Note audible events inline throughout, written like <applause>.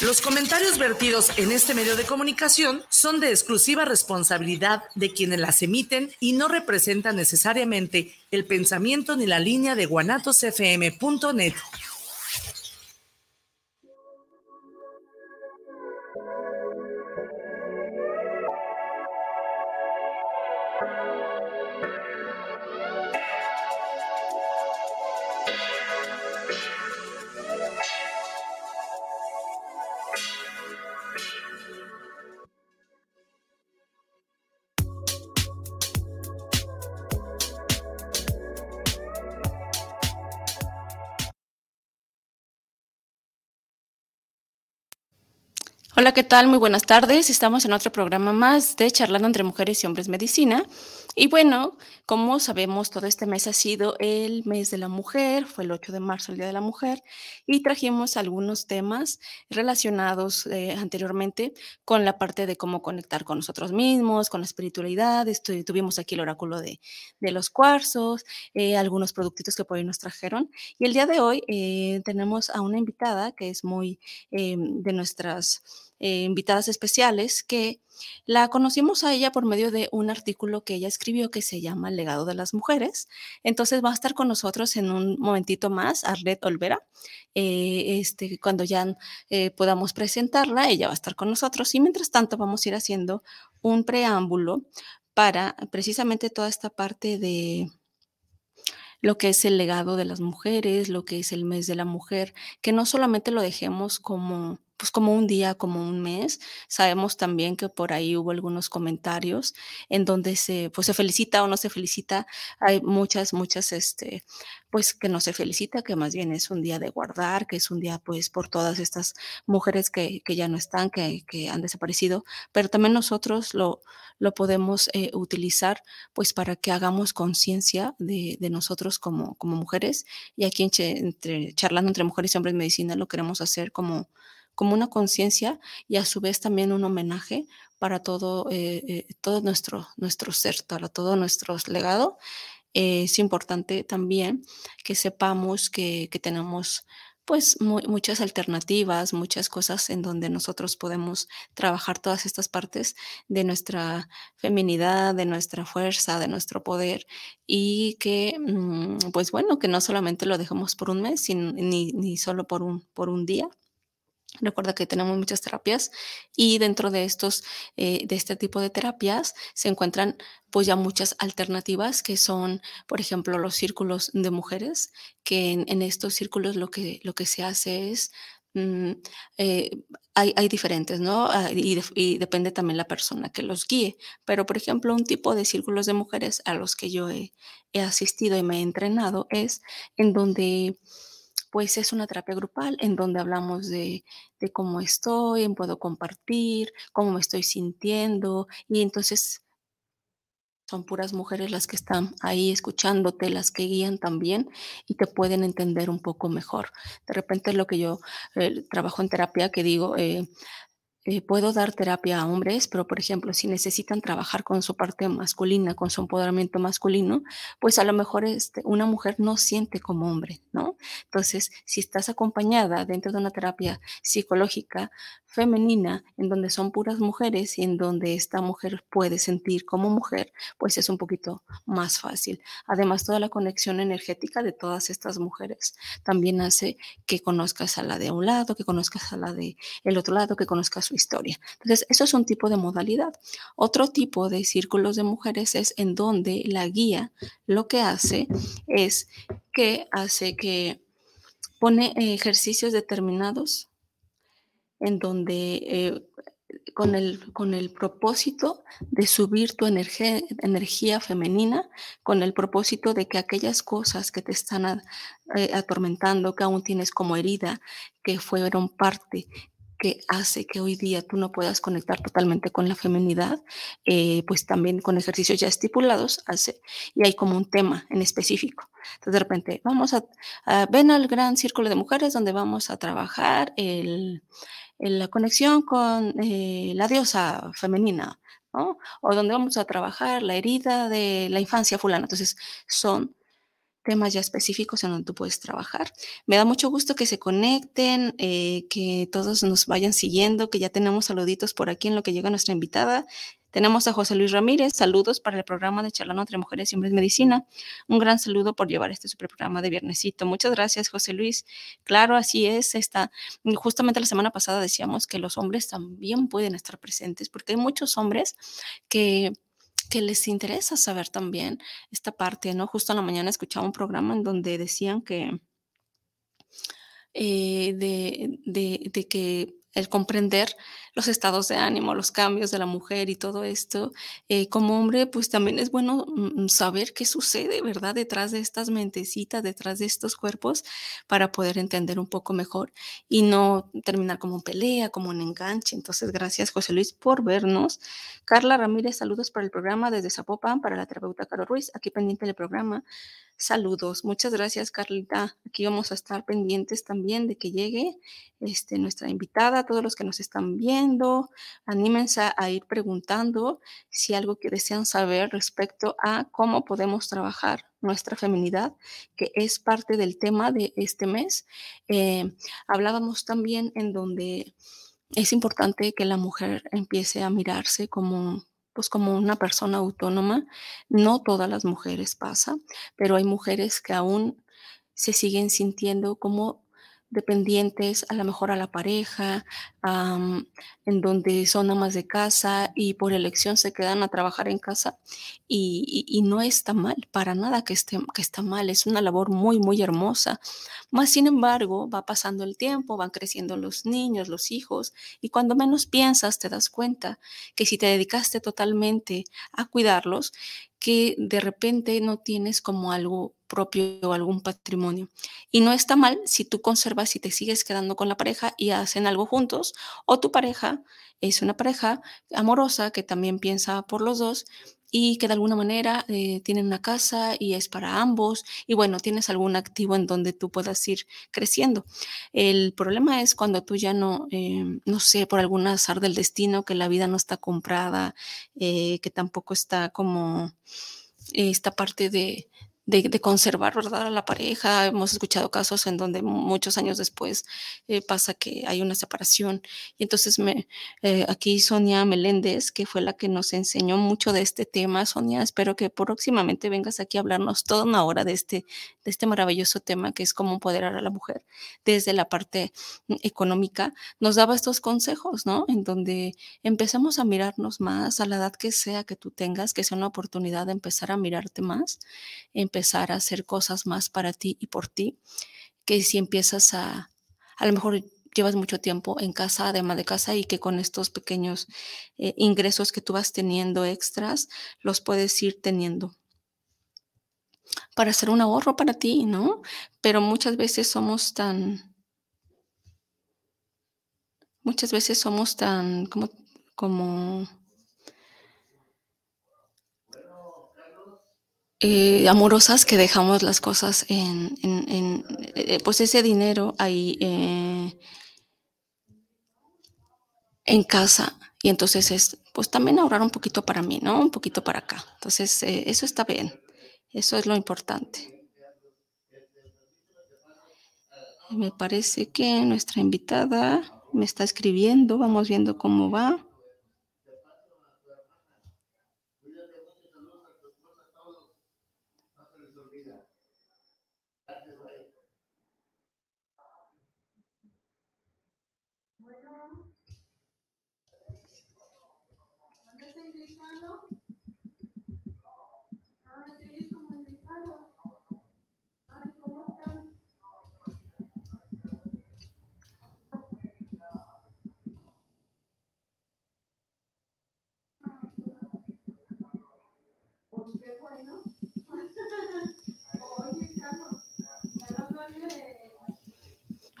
Los comentarios vertidos en este medio de comunicación son de exclusiva responsabilidad de quienes las emiten y no representan necesariamente el pensamiento ni la línea de guanatosfm.net. Hola, ¿qué tal? Muy buenas tardes. Estamos en otro programa más de Charlando entre Mujeres y Hombres Medicina. Y bueno, como sabemos, todo este mes ha sido el mes de la mujer, fue el 8 de marzo el Día de la Mujer, y trajimos algunos temas relacionados eh, anteriormente con la parte de cómo conectar con nosotros mismos, con la espiritualidad. tuvimos aquí el oráculo de, los cuarzos, eh, algunos productitos que por ahí nos trajeron. Y el día de hoy eh, tenemos a una invitada que es muy de nuestras invitadas especiales que la conocimos a ella por medio de un artículo que ella escribió que se llama El legado de las mujeres. Entonces va a estar con nosotros en un momentito más, Arlet Olvera. Eh, este, cuando ya eh, podamos presentarla, ella va a estar con nosotros y mientras tanto vamos a ir haciendo un preámbulo para precisamente toda esta parte de lo que es el legado de las mujeres, lo que es el mes de la mujer, que no solamente lo dejemos como pues como un día, como un mes. Sabemos también que por ahí hubo algunos comentarios en donde se, pues se felicita o no se felicita. Hay muchas, muchas, este, pues que no se felicita, que más bien es un día de guardar, que es un día pues por todas estas mujeres que, que ya no están, que, que, han desaparecido, pero también nosotros lo, lo podemos eh, utilizar pues para que hagamos conciencia de, de, nosotros como, como mujeres y aquí entre, charlando entre mujeres y hombres en medicina lo queremos hacer como como una conciencia y a su vez también un homenaje para todo, eh, eh, todo nuestro, nuestro ser, para todo nuestro legado. es importante también que sepamos que, tenemos pues muchas alternativas, muchas cosas en donde nosotros podemos trabajar todas estas partes de nuestra feminidad, de nuestra fuerza, de nuestro poder y que mm, pues bueno, que no solamente lo dejemos por un mes, ni, ni solo por un, por un día, Recuerda que tenemos muchas terapias y dentro de estos, eh, de este tipo de terapias se encuentran pues ya muchas alternativas que son, por ejemplo, los círculos de mujeres, que en, estos círculos lo que, lo que se hace es, mm, eh, hay, hay, diferentes, ¿no? Ah, y, depende también la persona que los guíe, pero por ejemplo, un tipo de círculos de mujeres a los que yo he asistido y me he entrenado es en donde pues es una terapia grupal en donde hablamos de, cómo estoy, puedo compartir, cómo me estoy sintiendo y entonces son puras mujeres las que están ahí escuchándote, las que guían también y te pueden entender un poco mejor. De repente es lo que yo trabajo en terapia, que digo, eh, eh, puedo dar terapia a hombres, pero por ejemplo, si necesitan trabajar con su parte masculina, con su empoderamiento masculino, pues a lo mejor este, una mujer no siente como hombre, ¿no? Entonces, si estás acompañada dentro de una terapia psicológica, femenina, en donde son puras mujeres y en donde esta mujer puede sentir como mujer, pues es un poquito más fácil. Además, toda la conexión energética de todas estas mujeres también hace que conozcas a la de un lado, que conozcas a la de el otro lado, que conozcas historia. Entonces, eso es un tipo de modalidad. Otro tipo de círculos de mujeres es en donde la guía lo que hace es que hace que pone ejercicios determinados en donde eh, con, el, con el propósito de subir tu energía, energía femenina, con el propósito de que aquellas cosas que te están eh, atormentando, que aún tienes como herida, que fueron parte hace que hoy día tú no puedas conectar totalmente con la feminidad, eh, pues también con ejercicios ya estipulados hace, y hay como un tema en específico. Entonces de repente vamos a, ven al gran círculo de mujeres donde vamos a trabajar el, la conexión con eh, la diosa femenina, ¿no? O donde vamos a trabajar la herida de la infancia fulana. Entonces son temas ya específicos en donde tú puedes trabajar. Me da mucho gusto que se conecten, eh, que todos nos vayan siguiendo, que ya tenemos saluditos por aquí en lo que llega nuestra invitada. Tenemos a José Luis Ramírez, saludos para el programa de Charlando entre Mujeres y Hombres Medicina. Un gran saludo por llevar este super programa de viernesito. Muchas gracias, José Luis. Claro, así es. Está, justamente la semana pasada decíamos que los hombres también pueden estar presentes, porque hay muchos hombres que que les interesa saber también esta parte, ¿no? Justo en la mañana escuchaba un programa en donde decían que eh, de, de, de, que el comprender los estados de ánimo, los cambios de la mujer y todo esto, eh, como hombre, pues también es bueno mm, saber qué sucede, ¿verdad? Detrás de estas mentecitas, detrás de estos cuerpos, para poder entender un poco mejor y no terminar como en pelea, como en enganche. Entonces, gracias José Luis por vernos. Carla Ramírez, saludos para el programa desde Zapopan, para la terapeuta Caro Ruiz, aquí pendiente del programa. Saludos, muchas gracias Carlita. Aquí vamos a estar pendientes también de que llegue este, nuestra invitada, todos los que nos están viendo. Anímense a, ir preguntando si algo que desean saber respecto a cómo podemos trabajar nuestra feminidad, que es parte del tema de este mes. Eh, hablábamos también en donde es importante que la mujer empiece a mirarse como pues como una persona autónoma. No todas las mujeres pasa, pero hay mujeres que aún se siguen sintiendo como dependientes a lo mejor a la pareja, en donde son amas de casa y por elección se quedan a trabajar en casa y, no está mal, para nada que, esté, que está mal, es una labor muy, muy hermosa. Más sin embargo, va pasando el tiempo, van creciendo los niños, los hijos y cuando menos piensas te das cuenta que si te dedicaste totalmente a cuidarlos, que de repente no tienes como algo propio o algún patrimonio. Y no está mal si tú conservas y te sigues quedando con la pareja y hacen algo juntos, o tu pareja es una pareja amorosa que también piensa por los dos y que de alguna manera eh, tienen una casa y es para ambos y bueno, tienes algún activo en donde tú puedas ir creciendo. El problema es cuando tú ya no, eh, no sé, por algún azar del destino, que la vida no está comprada, eh, que tampoco está como esta parte de, de, conservar, ¿verdad? A la pareja. Hemos escuchado casos en donde muchos años después eh, pasa que hay una separación. Y entonces me, eh, aquí Sonia Meléndez, que fue la que nos enseñó mucho de este tema. Sonia, espero que próximamente vengas aquí a hablarnos toda una hora de este, de este maravilloso tema que es cómo empoderar a la mujer desde la parte mm, económica. Nos daba estos consejos, ¿no? En donde empezamos a mirarnos más a la edad que sea que tú tengas, que sea una oportunidad de empezar a mirarte más empezar a hacer cosas más para ti y por ti, que si empiezas a, a lo mejor llevas mucho tiempo en casa, además de casa, y que con estos pequeños eh, ingresos que tú vas teniendo extras, los puedes ir teniendo para hacer un ahorro para ti, ¿no? Pero muchas veces somos tan, muchas veces somos tan como, como Eh, amorosas que dejamos las cosas en, eh, pues ese dinero ahí eh, en casa y entonces es pues también ahorrar un poquito para mí, ¿no? Un poquito para acá. Entonces eso está bien, eso es lo importante. Me parece que nuestra invitada me está escribiendo, vamos viendo cómo va.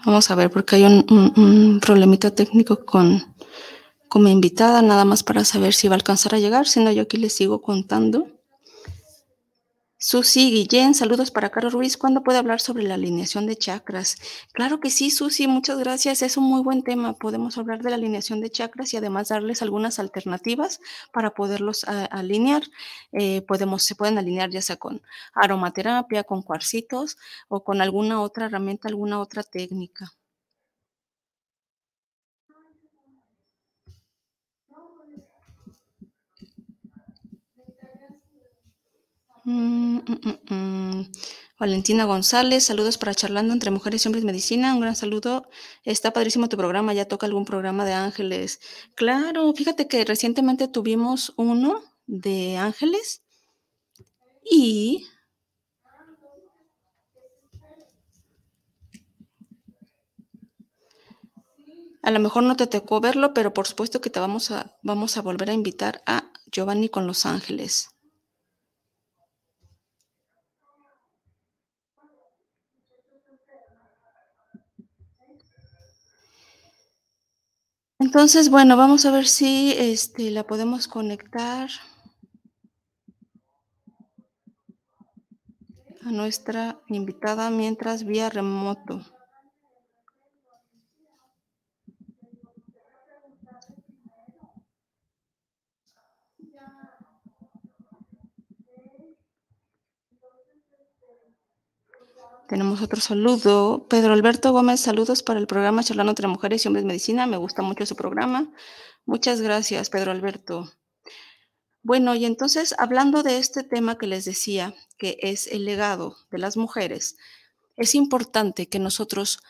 Vamos a ver, porque hay un, problemita técnico con, con mi invitada, nada más para saber si va a alcanzar a llegar, si no, yo aquí les sigo contando. Susi Guillén, saludos para Caro Ruiz. ¿Cuándo puede hablar sobre la alineación de chakras? Claro que sí, Susi, muchas gracias. Es un muy buen tema. Podemos hablar de la alineación de chakras y además darles algunas alternativas para poderlos alinear. Eh, podemos, se pueden alinear ya sea con aromaterapia, con cuarcitos o con alguna otra herramienta, alguna otra técnica. Mm, mm, mm, Valentina González, saludos para Charlando entre Mujeres y Hombres Medicina. Un gran saludo. Está padrísimo tu programa. Ya toca algún programa de ángeles. Claro, fíjate que recientemente tuvimos uno de ángeles y a lo mejor no te tocó verlo, pero por supuesto que te vamos a, vamos a volver a invitar a Giovanni con los ángeles. Entonces, bueno, vamos a ver si este, la podemos conectar a nuestra invitada mientras vía remoto. Tenemos otro saludo. Pedro Alberto Gómez, saludos para el programa Charlando entre Mujeres y Hombres Medicina. Me gusta mucho su programa. Muchas gracias, Pedro Alberto. Bueno, y entonces, hablando de este tema que les decía, que es el legado de las mujeres, es importante que nosotros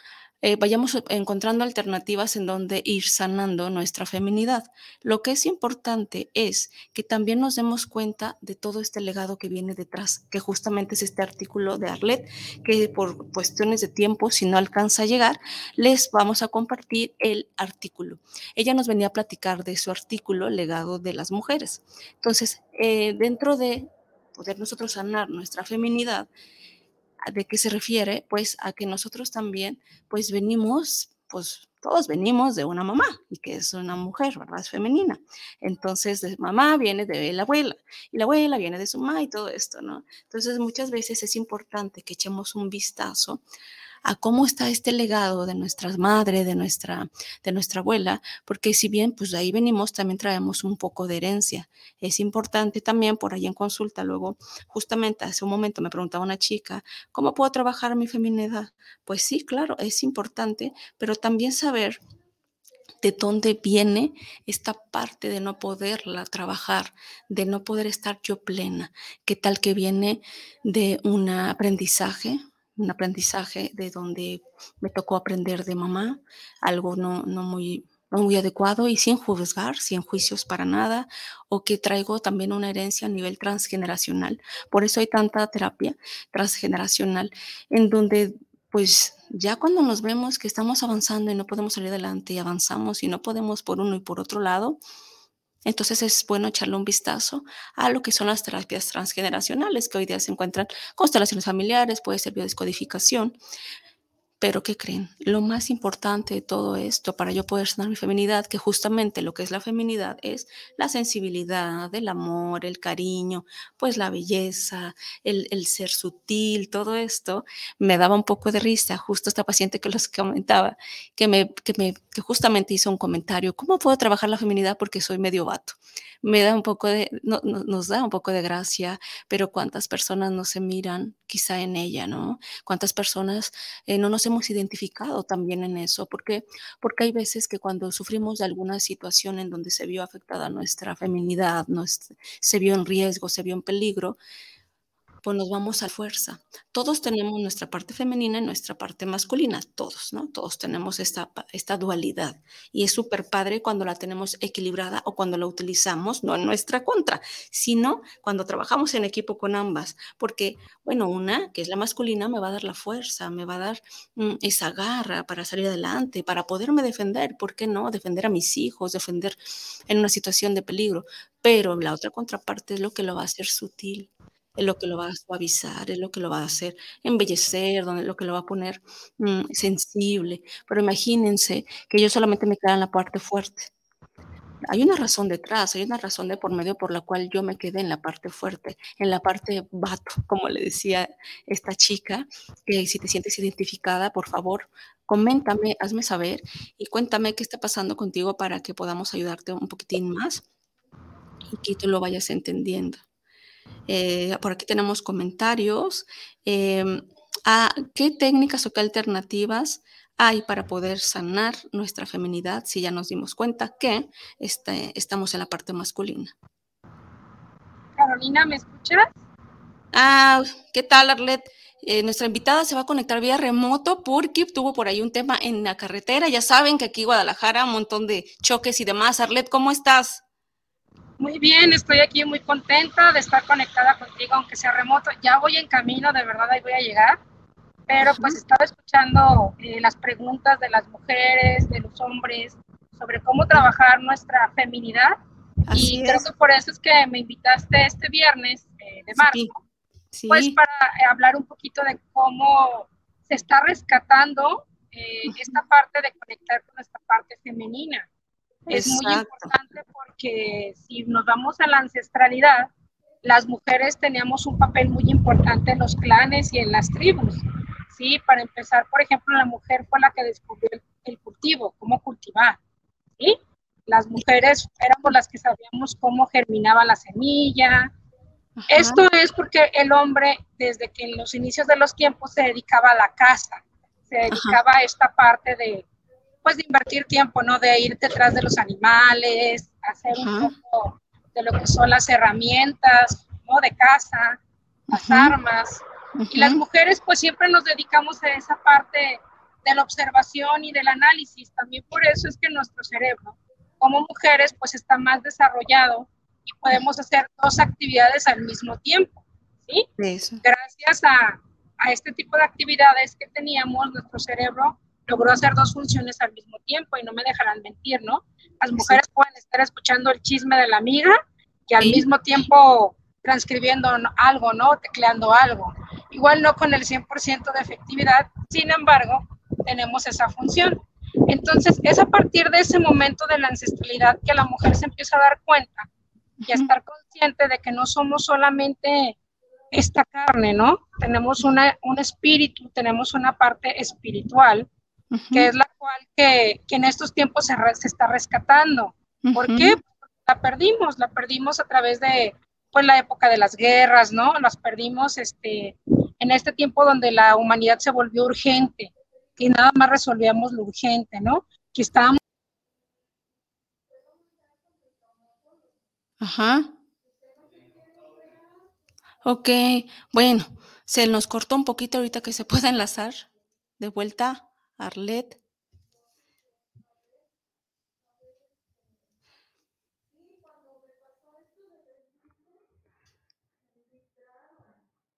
eh, vayamos encontrando alternativas en donde ir sanando nuestra feminidad. Lo que es importante es que también nos demos cuenta de todo este legado que viene detrás, que justamente es este artículo de Arlet, que por cuestiones de tiempo, si no alcanza a llegar, les vamos a compartir el artículo. Ella nos venía a platicar de su artículo, Legado de las Mujeres. Entonces, eh, dentro de poder nosotros sanar nuestra feminidad, ¿De qué se refiere? Pues a que nosotros también, pues venimos, pues todos venimos de una mamá y que es una mujer, ¿verdad? Es femenina. Entonces, de mamá viene de la abuela y la abuela viene de su mamá y todo esto, ¿no? Entonces, muchas veces es importante que echemos un vistazo a cómo está este legado de nuestras madres, de nuestra, de nuestra abuela, porque si bien pues de ahí venimos, también traemos un poco de herencia. Es importante también, por ahí en consulta, luego justamente hace un momento me preguntaba una chica, ¿cómo puedo trabajar mi feminidad? Pues sí, claro, es importante, pero también saber de dónde viene esta parte de no poderla trabajar, de no poder estar yo plena, qué tal que viene de un aprendizaje, un aprendizaje de donde me tocó aprender de mamá, algo no, no muy muy adecuado y sin juzgar, sin juicios para nada, o que traigo también una herencia a nivel transgeneracional. Por eso hay tanta terapia transgeneracional en donde pues ya cuando nos vemos que estamos avanzando y no podemos salir adelante y avanzamos y no podemos por uno y por otro lado, entonces es bueno echarle un vistazo a lo que son las terapias transgeneracionales que hoy día se encuentran, constelaciones familiares, puede ser biodescodificación, pero ¿qué creen? Lo más importante de todo esto para yo poder sanar mi feminidad, que justamente lo que es la feminidad es la sensibilidad, el amor, el cariño, pues la belleza, el, ser sutil, todo esto, me daba un poco de risa. Justo esta paciente que los comentaba, que, me, que, me, que justamente hizo un comentario, ¿cómo puedo trabajar la feminidad porque soy medio vato? Me da un poco de, nos da un poco de gracia, pero cuántas personas no se miran quizá en ella, ¿no? Cuántas personas eh, no nos hemos identificado también en eso, porque porque hay veces que cuando sufrimos alguna situación en donde se vio afectada nuestra feminidad, se vio en riesgo, se vio en peligro, pues nos vamos a fuerza. Todos tenemos nuestra parte femenina y nuestra parte masculina, todos, ¿no? Todos tenemos esta, esta dualidad y es súper padre cuando la tenemos equilibrada o cuando la utilizamos, no en nuestra contra, sino cuando trabajamos en equipo con ambas, porque, bueno, una, que es la masculina, me va a dar la fuerza, me va a dar mm, esa garra para salir adelante, para poderme defender, ¿por qué no? Defender a mis hijos, defender en una situación de peligro, pero la otra contraparte es lo que lo va a hacer sutil es lo que lo va a suavizar, es lo que lo va a hacer embellecer, donde, lo que lo va a poner mm, sensible. Pero imagínense que yo solamente me quedara en la parte fuerte. Hay una razón detrás, hay una razón de por medio por la cual yo me quedé en la parte fuerte, en la parte vato, como le decía esta chica, que si te sientes identificada, por favor, coméntame, hazme saber y cuéntame qué está pasando contigo para que podamos ayudarte un poquitín más y que tú lo vayas entendiendo. Eh, por aquí tenemos comentarios. Em, ¿a ¿Qué técnicas o qué alternativas hay para poder sanar nuestra feminidad si ya nos dimos cuenta que este, estamos en la parte masculina? Carolina, ¿me escuchas? Ah, ¿qué tal, Arlet? Eh, nuestra invitada se va a conectar vía remoto porque tuvo por ahí un tema en la carretera. Ya saben que aquí en Guadalajara un montón de choques y demás. Arlet, ¿cómo estás? Muy bien, estoy aquí muy contenta de estar conectada contigo, aunque sea remoto. Ya voy en camino, de verdad, ahí voy a llegar. Pero pues estaba escuchando eh, las preguntas de las mujeres, de los hombres, sobre cómo trabajar nuestra feminidad. y creo que por eso es que me invitaste este viernes eh, de marzo, pues para eh, hablar un poquito de cómo se está rescatando esta parte de conectar con nuestra parte femenina. Es muy importante porque si nos vamos a la ancestralidad, las mujeres teníamos un papel muy importante en los clanes y en las tribus. Sí, para empezar, por ejemplo, la mujer fue la que descubrió el, cultivo, cómo cultivar. ¿sí? Las mujeres éramos las que sabíamos cómo germinaba la semilla. Esto es porque el hombre, desde que en los inicios de los tiempos, se dedicaba a la caza, se dedicaba a esta parte de, pues de invertir tiempo, ¿no? De ir detrás de los animales, hacer un poco de lo que son las herramientas, ¿no? De caza, las armas. Y las mujeres pues siempre nos dedicamos a esa parte de la observación y del análisis. También por eso es que nuestro cerebro, como mujeres, pues está más desarrollado y podemos hacer dos actividades al mismo tiempo. ¿sí? Gracias a, a este tipo de actividades que teníamos, nuestro cerebro logró hacer dos funciones al mismo tiempo y no me dejarán mentir, ¿no? Las mujeres pueden estar escuchando el chisme de la amiga y al mismo tiempo transcribiendo algo, ¿no? Tecleando algo. Igual no con el 100% de efectividad, sin embargo, tenemos esa función. Entonces, es a partir de ese momento de la ancestralidad que la mujer se empieza a dar cuenta y a estar consciente de que no somos solamente esta carne, ¿no? Tenemos una, un espíritu, tenemos una parte espiritual que es la cual que, en estos tiempos se, se está rescatando. ¿Por qué? La perdimos, la perdimos a través de pues, la época de las guerras, ¿no? Las perdimos este, en este tiempo donde la humanidad se volvió urgente y nada más resolvíamos lo urgente, ¿no? Que estábamos Ajá. Ok, bueno, se nos cortó un poquito ahorita que se pueda enlazar de vuelta. Arlet.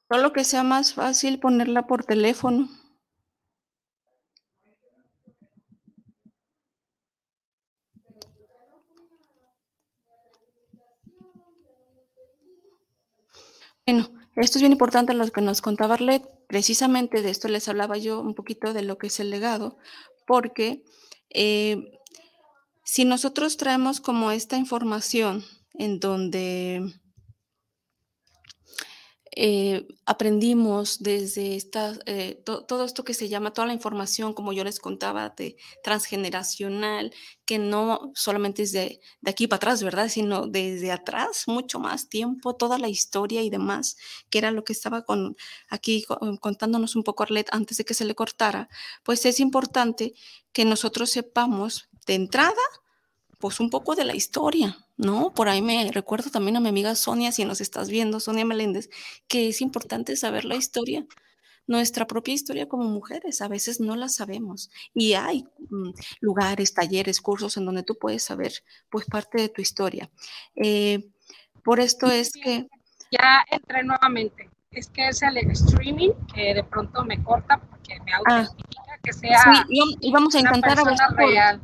Solo que sea más fácil ponerla por teléfono. Bueno, esto es bien importante lo que nos contaba Arlet. Precisamente de esto les hablaba yo un poquito de lo que es el legado, porque eh, si nosotros traemos como esta información en donde eh, aprendimos desde esta, eh, todo esto que se llama, toda la información, como yo les contaba, de transgeneracional, que no solamente es de, aquí para atrás, ¿verdad? Sino desde atrás, mucho más tiempo, toda la historia y demás, que era lo que estaba con, aquí contándonos un poco Arlet antes de que se le cortara, pues es importante que nosotros sepamos de entrada, pues un poco de la historia, ¿no? Por ahí me recuerdo también a mi amiga Sonia, si nos estás viendo, Sonia Meléndez, que es importante saber la historia, nuestra propia historia como mujeres, a veces no la sabemos. Y hay mm, lugares, talleres, cursos en donde tú puedes saber, pues, parte de tu historia. Eh, por esto es que... Ya entré nuevamente. Es que es el streaming que de pronto me corta porque me ah. autentifica que sea... Sí, y vamos a intentar a ver real.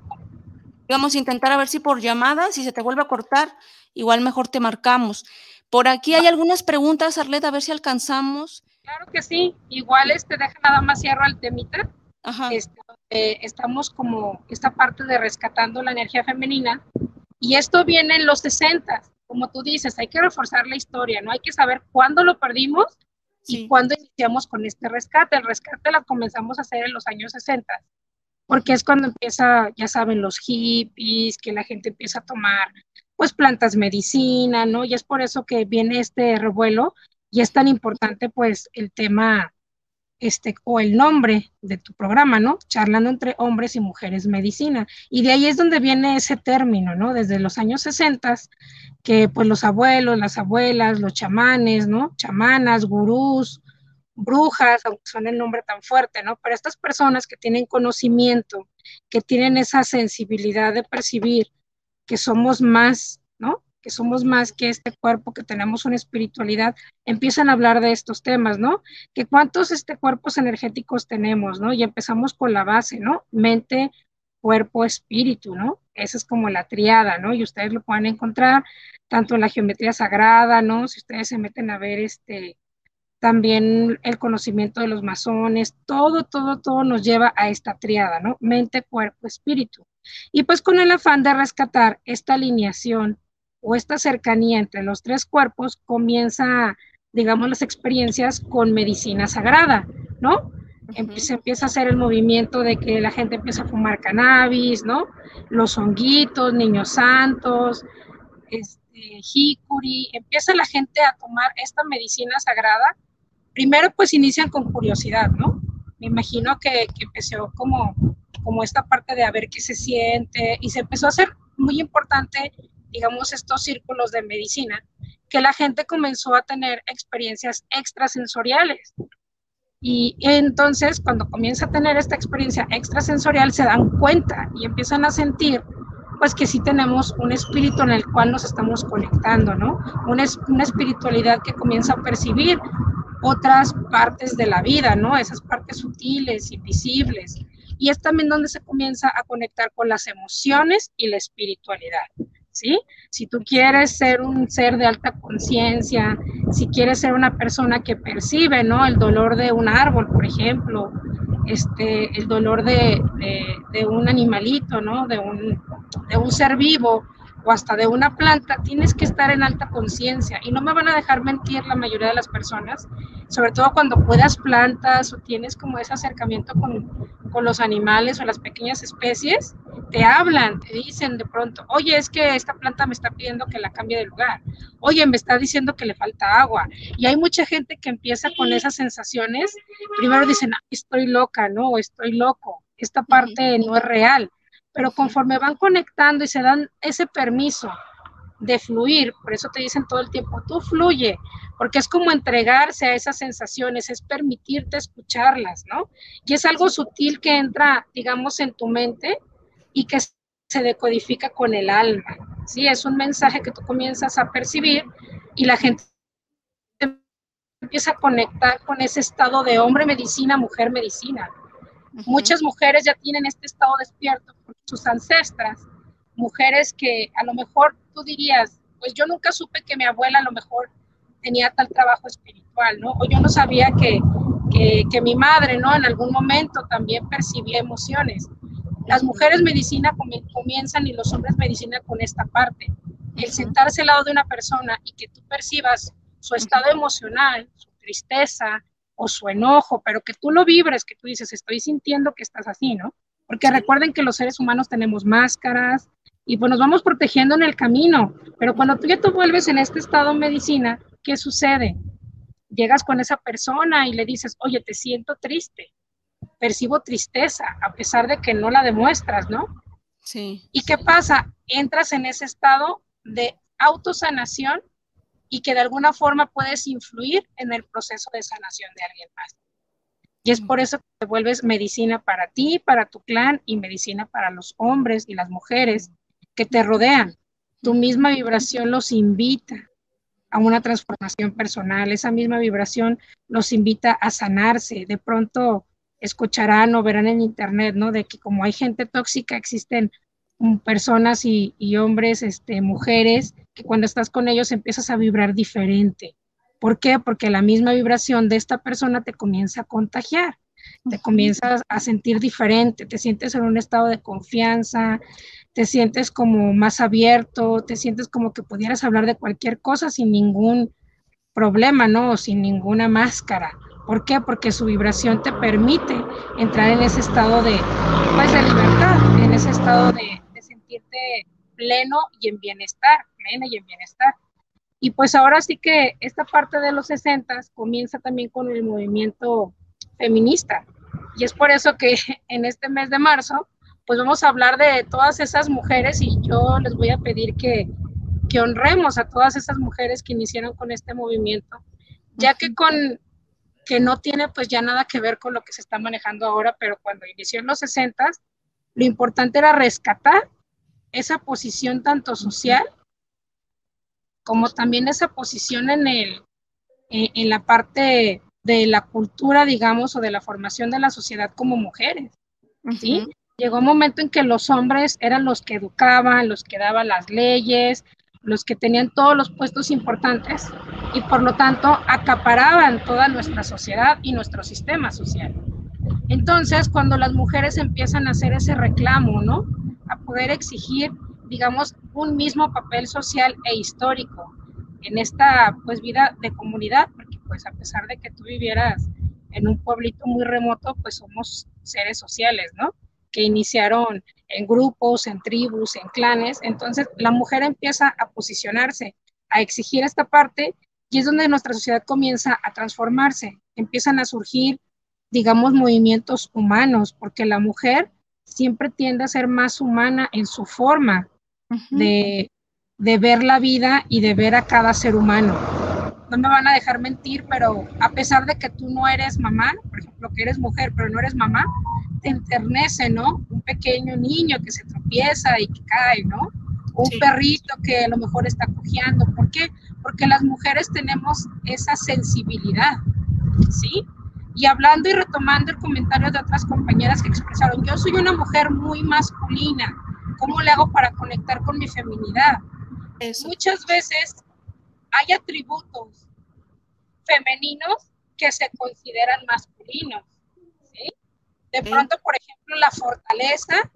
Vamos a intentar a ver si por llamada, si se te vuelve a cortar, igual mejor te marcamos. Por aquí hay algunas preguntas, Arleta, a ver si alcanzamos. Claro que sí. Igual este deja nada más cierro al temita. Ajá. Este, estamos como esta parte de rescatando la energía femenina y esto viene en los 60, como tú dices, hay que reforzar la historia, ¿no? Hay que saber cuándo lo perdimos y cuándo iniciamos con este rescate. El rescate lo comenzamos a hacer en los años 60, porque es cuando empieza, ya saben, los hippies, que la gente empieza a tomar pues plantas medicina, ¿no? Y es por eso que viene este revuelo y es tan importante pues el tema este o el nombre de tu programa, ¿no? Charlando entre hombres y mujeres medicina. Y de ahí es donde viene ese término, ¿no? Desde los años 60 que pues los abuelos, las abuelas, los chamanes, ¿no? Chamanas, gurús, brujas, aunque suene el nombre tan fuerte, ¿no? Pero estas personas que tienen conocimiento, que tienen esa sensibilidad de percibir que somos más, ¿no? Que somos más que este cuerpo, que tenemos una espiritualidad, empiezan a hablar de estos temas, ¿no? Que cuántos este, cuerpos energéticos tenemos, ¿no? Y empezamos con la base, ¿no? Mente, cuerpo, espíritu, ¿no? Esa es como la triada, ¿no? Y ustedes lo pueden encontrar tanto en la geometría sagrada, ¿no? Si ustedes se meten a ver este, también el conocimiento de los masones, todo, todo, todo nos lleva a esta triada, ¿no? Mente, cuerpo, espíritu. Y pues con el afán de rescatar esta alineación o esta cercanía entre los tres cuerpos, comienza, digamos, las experiencias con medicina sagrada, ¿no? Se empieza a hacer el movimiento de que la gente empieza a fumar cannabis, ¿no? Los honguitos, niños santos, este, jicuri, empieza la gente a tomar esta medicina sagrada. Primero, pues inician con curiosidad, ¿no? Me imagino que, que empezó como como esta parte de a ver qué se siente y se empezó a hacer muy importante, digamos, estos círculos de medicina, que la gente comenzó a tener experiencias extrasensoriales. Y entonces, cuando comienza a tener esta experiencia extrasensorial, se dan cuenta y empiezan a sentir, pues que sí tenemos un espíritu en el cual nos estamos conectando, ¿no? Una, una espiritualidad que comienza a percibir otras partes de la vida, ¿no? Esas partes sutiles, invisibles, y es también donde se comienza a conectar con las emociones y la espiritualidad. Si tú quieres ser un ser de alta conciencia, si quieres ser una persona que percibe, ¿no? El dolor de un árbol, por ejemplo, este, el dolor de, de, un animalito, ¿no? De un, de un ser vivo o hasta de una planta, tienes que estar en alta conciencia. Y no me van a dejar mentir la mayoría de las personas, sobre todo cuando puedas plantas o tienes como ese acercamiento con, con los animales o las pequeñas especies, te hablan, te dicen de pronto, oye, es que esta planta me está pidiendo que la cambie de lugar, oye, me está diciendo que le falta agua. Y hay mucha gente que empieza con esas sensaciones, primero dicen, estoy loca, ¿no? O estoy loco, esta parte no es real, pero conforme van conectando y se dan ese permiso de fluir, por eso te dicen todo el tiempo, tú fluye, porque es como entregarse a esas sensaciones, es permitirte escucharlas, ¿no? Y es algo sutil que entra, digamos, en tu mente y que se decodifica con el alma, ¿sí? Es un mensaje que tú comienzas a percibir y la gente empieza a conectar con ese estado de hombre medicina, mujer medicina. Muchas mujeres ya tienen este estado despierto por sus ancestras, mujeres que a lo mejor tú dirías, pues yo nunca supe que mi abuela a lo mejor tenía tal trabajo espiritual, ¿no? O yo no sabía que, que, mi madre, ¿no? En algún momento también percibía emociones. Las mujeres medicina comienzan y los hombres medicina con esta parte. El sentarse al lado de una persona y que tú percibas su estado emocional, su tristeza o su enojo, pero que tú lo vibres, que tú dices, estoy sintiendo que estás así, ¿no? Porque recuerden que los seres humanos tenemos máscaras, y pues nos vamos protegiendo en el camino. Pero cuando tú ya te vuelves en este estado de medicina, ¿qué sucede? Llegas con esa persona y le dices, oye, te siento triste, percibo tristeza, a pesar de que no la demuestras, ¿no? Sí. ¿Y qué pasa? Entras en ese estado de autosanación y que de alguna forma puedes influir en el proceso de sanación de alguien más. Y es por eso que te vuelves medicina para ti, para tu clan y medicina para los hombres y las mujeres que te rodean. Tu misma vibración los invita a una transformación personal, esa misma vibración los invita a sanarse. De pronto escucharán o verán en internet, ¿no? De que como hay gente tóxica, existen personas y, hombres, este, mujeres que cuando estás con ellos empiezas a vibrar diferente. ¿Por qué? Porque la misma vibración de esta persona te comienza a contagiar, te comienzas a sentir diferente, te sientes en un estado de confianza, te sientes como más abierto, te sientes como que pudieras hablar de cualquier cosa sin ningún problema, ¿no? sin ninguna máscara. ¿Por qué? Porque su vibración te permite entrar en ese estado de, pues, de libertad, en ese estado de, de sentirte pleno y en bienestar, plena y en bienestar. Y pues ahora sí que esta parte de los 60 comienza también con el movimiento feminista. Y es por eso que <laughs> en este mes de marzo pues vamos a hablar de todas esas mujeres y yo les voy a pedir que, que honremos a todas esas mujeres que iniciaron con este movimiento, ya que con que no tiene pues ya nada que ver con lo que se está manejando ahora, pero cuando inició en los 60, lo importante era rescatar esa posición tanto social como también esa posición en el en la parte de la cultura, digamos, o de la formación de la sociedad como mujeres, ¿sí? llegó un momento en que los hombres eran los que educaban, los que daban las leyes, los que tenían todos los puestos importantes y por lo tanto acaparaban toda nuestra sociedad y nuestro sistema social. Entonces, cuando las mujeres empiezan a hacer ese reclamo, ¿no? A poder exigir, digamos, un mismo papel social e histórico en esta, pues, vida de comunidad, porque, pues, a pesar de que tú vivieras en un pueblito muy remoto, pues somos seres sociales, ¿no? que iniciaron en grupos, en tribus, en clanes. Entonces la mujer empieza a posicionarse, a exigir esta parte y es donde nuestra sociedad comienza a transformarse. Empiezan a surgir, digamos, movimientos humanos, porque la mujer siempre tiende a ser más humana en su forma de, de ver la vida y de ver a cada ser humano. No me van a dejar mentir, pero a pesar de que tú no eres mamá, por ejemplo, que eres mujer, pero no eres mamá, te enternece, ¿no? Un pequeño niño que se tropieza y que cae, ¿no? Un perrito que a lo mejor está cojeando. ¿Por qué? Porque las mujeres tenemos esa sensibilidad, ¿sí? Y hablando y retomando el comentario de otras compañeras que expresaron, yo soy una mujer muy masculina, ¿cómo le hago para conectar con mi feminidad? Muchas veces hay atributos femeninos que se consideran masculinos. De pronto, por ejemplo, la fortaleza,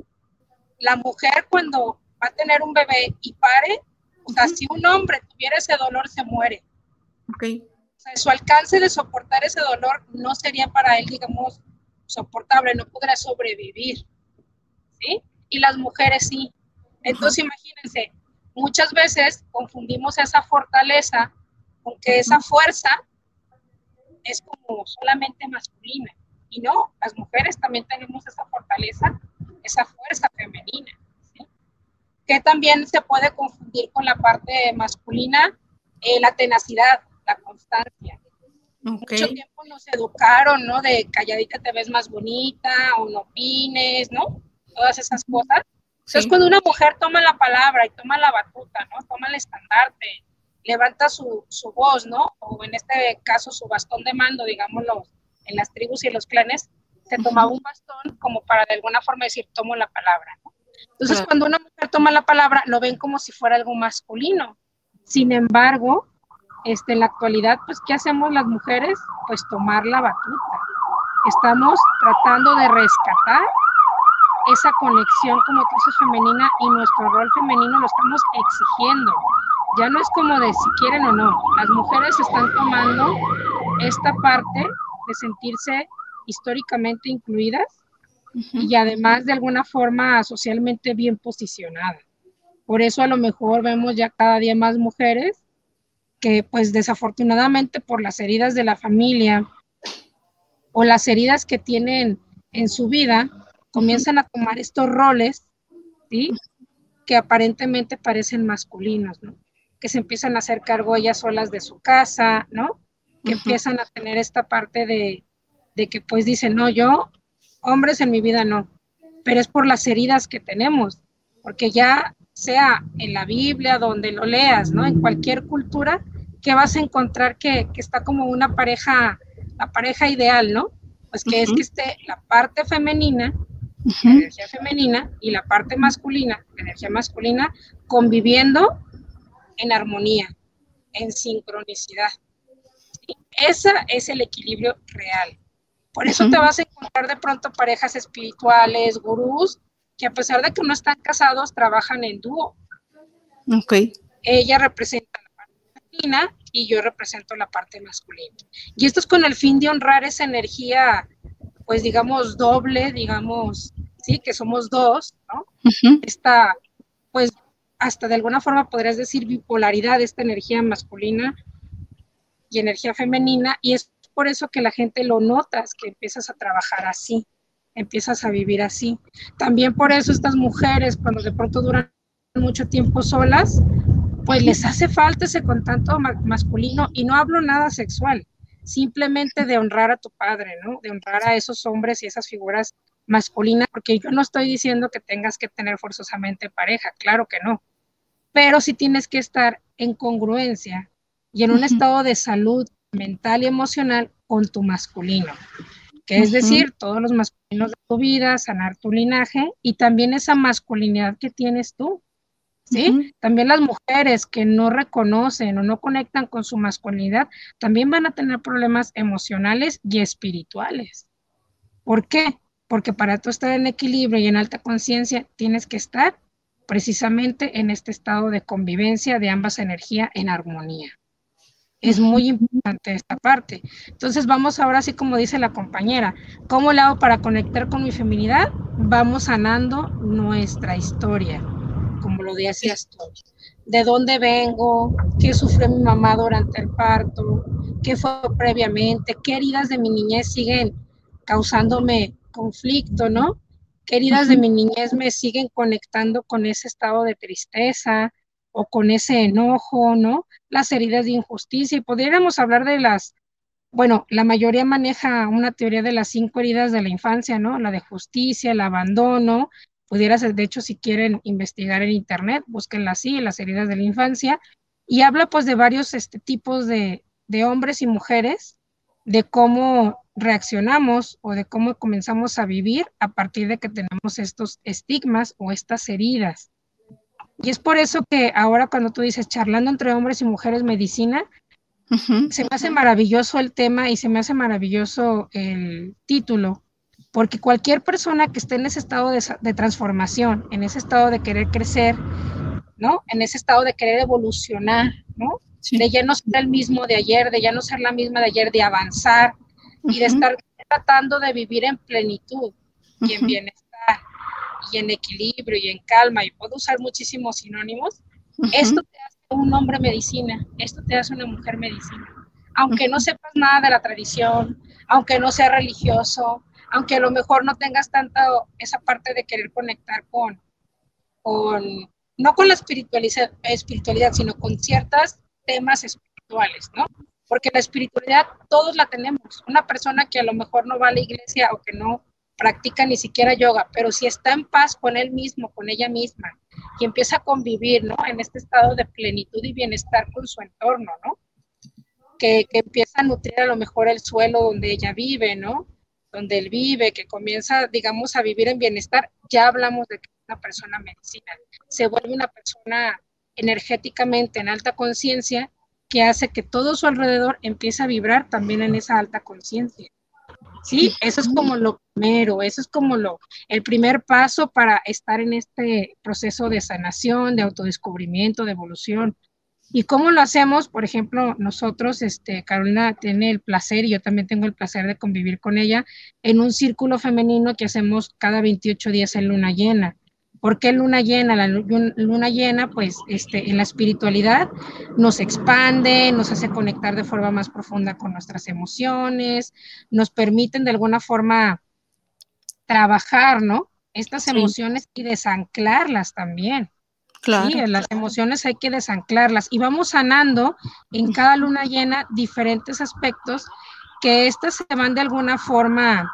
la mujer cuando va a tener un bebé y pare, o sea, si un hombre tuviera ese dolor, se muere. Ok. O sea, su alcance de soportar ese dolor no sería para él, digamos, soportable, no podrá sobrevivir. ¿Sí? Y las mujeres sí. Entonces, imagínense, muchas veces confundimos esa fortaleza con que esa fuerza es como solamente masculina. Y no, las mujeres también tenemos esa fortaleza, esa fuerza femenina, que también se puede confundir con la parte masculina, eh, la tenacidad, la constancia. Mucho tiempo nos educaron, ¿no? De calladita te ves más bonita, o no opines, ¿no? Todas esas cosas. Entonces, cuando una mujer toma la palabra y toma la batuta, ¿no? Toma el estandarte, levanta su, su voz, ¿no? O en este caso su bastón de mando, digámoslo, en las tribus y en los clanes, se tomaba un bastón como para de alguna forma decir, tomo la palabra. Entonces, cuando una mujer toma la palabra, lo ven como si fuera algo masculino. Sin embargo, este, en la actualidad, pues, ¿qué hacemos las mujeres? Pues tomar la batuta. Estamos tratando de rescatar esa conexión, como tú dices, femenina y nuestro rol femenino lo estamos exigiendo. Ya no es como de si quieren o no. Las mujeres están tomando esta parte de sentirse históricamente incluidas y además de alguna forma socialmente bien posicionadas. Por eso a lo mejor vemos ya cada día más mujeres que pues desafortunadamente por las heridas de la familia o las heridas que tienen en su vida, comienzan a tomar estos roles, ¿sí? Que aparentemente parecen masculinos, ¿no? Que se empiezan a hacer cargo ellas solas de su casa, ¿no? que empiezan a tener esta parte de, de que pues dicen, no, yo, hombres en mi vida no, pero es por las heridas que tenemos, porque ya sea en la Biblia, donde lo leas, ¿no? En cualquier cultura, que vas a encontrar que, que está como una pareja, la pareja ideal, ¿no? Pues que es que esté la parte femenina, la energía femenina, y la parte masculina, la energía masculina, conviviendo en armonía, en sincronicidad. Ese es el equilibrio real. Por eso te vas a encontrar de pronto parejas espirituales, gurús, que a pesar de que no están casados, trabajan en dúo. Ok. Ella representa la parte femenina y yo represento la parte masculina. Y esto es con el fin de honrar esa energía, pues digamos, doble, digamos, sí, que somos dos, ¿no? Esta, pues, hasta de alguna forma podrías decir bipolaridad, esta energía masculina y energía femenina, y es por eso que la gente lo notas, que empiezas a trabajar así, empiezas a vivir así. También por eso estas mujeres, cuando de pronto duran mucho tiempo solas, pues les hace falta ese contacto masculino y no hablo nada sexual, simplemente de honrar a tu padre, ¿no? De honrar a esos hombres y esas figuras masculinas, porque yo no estoy diciendo que tengas que tener forzosamente pareja, claro que no, pero sí tienes que estar en congruencia y en un estado de salud mental y emocional con tu masculino, que es decir, todos los masculinos de tu vida, sanar tu linaje y también esa masculinidad que tienes tú. ¿Sí? También las mujeres que no reconocen o no conectan con su masculinidad también van a tener problemas emocionales y espirituales. ¿Por qué? Porque para tú estar en equilibrio y en alta conciencia tienes que estar precisamente en este estado de convivencia de ambas energías en armonía. Es muy importante esta parte. Entonces vamos ahora, así como dice la compañera, ¿cómo le hago para conectar con mi feminidad? Vamos sanando nuestra historia, como lo decías tú. ¿De dónde vengo? ¿Qué sufrió mi mamá durante el parto? ¿Qué fue previamente? ¿Qué heridas de mi niñez siguen causándome conflicto, no? ¿Qué heridas de mi niñez me siguen conectando con ese estado de tristeza, o con ese enojo, ¿no? Las heridas de injusticia y pudiéramos hablar de las, bueno, la mayoría maneja una teoría de las cinco heridas de la infancia, ¿no? La de justicia, el abandono, pudiera ser, de hecho, si quieren investigar en internet, búsquenla así, las heridas de la infancia, y habla pues de varios este, tipos de, de hombres y mujeres, de cómo reaccionamos o de cómo comenzamos a vivir a partir de que tenemos estos estigmas o estas heridas. Y es por eso que ahora cuando tú dices charlando entre hombres y mujeres medicina, se me hace maravilloso el tema y se me hace maravilloso el título, porque cualquier persona que esté en ese estado de, transformación, en ese estado de querer crecer, ¿no? En ese estado de querer evolucionar, ¿no? De ya no ser el mismo de ayer, de ya no ser la misma de ayer, de avanzar y de estar tratando de vivir en plenitud y en bienestar y en equilibrio y en calma, y puedo usar muchísimos sinónimos, esto te hace un hombre medicina, esto te hace una mujer medicina. Aunque no sepas nada de la tradición, aunque no sea religioso, aunque a lo mejor no tengas tanta esa parte de querer conectar con, con no con la espiritualidad, espiritualidad, sino con ciertos temas espirituales, ¿no? Porque la espiritualidad todos la tenemos. Una persona que a lo mejor no va a la iglesia o que no practica ni siquiera yoga, pero si está en paz con él mismo, con ella misma, y empieza a convivir, ¿no? En este estado de plenitud y bienestar con su entorno, ¿no? Que, que empieza a nutrir a lo mejor el suelo donde ella vive, ¿no? Donde él vive, que comienza, digamos, a vivir en bienestar, ya hablamos de que es una persona medicinal. Se vuelve una persona energéticamente en alta conciencia que hace que todo su alrededor empiece a vibrar también en esa alta conciencia. Sí, eso es como lo primero, eso es como lo, el primer paso para estar en este proceso de sanación, de autodescubrimiento, de evolución. ¿Y cómo lo hacemos? Por ejemplo, nosotros, este, Carolina tiene el placer y yo también tengo el placer de convivir con ella en un círculo femenino que hacemos cada 28 días en luna llena. ¿Por qué luna llena? La luna llena, pues, este, en la espiritualidad nos expande, nos hace conectar de forma más profunda con nuestras emociones, nos permiten de alguna forma trabajar, ¿no? Estas emociones y desanclarlas también. Claro. Sí, las emociones hay que desanclarlas y vamos sanando en cada luna llena diferentes aspectos que estas se van de alguna forma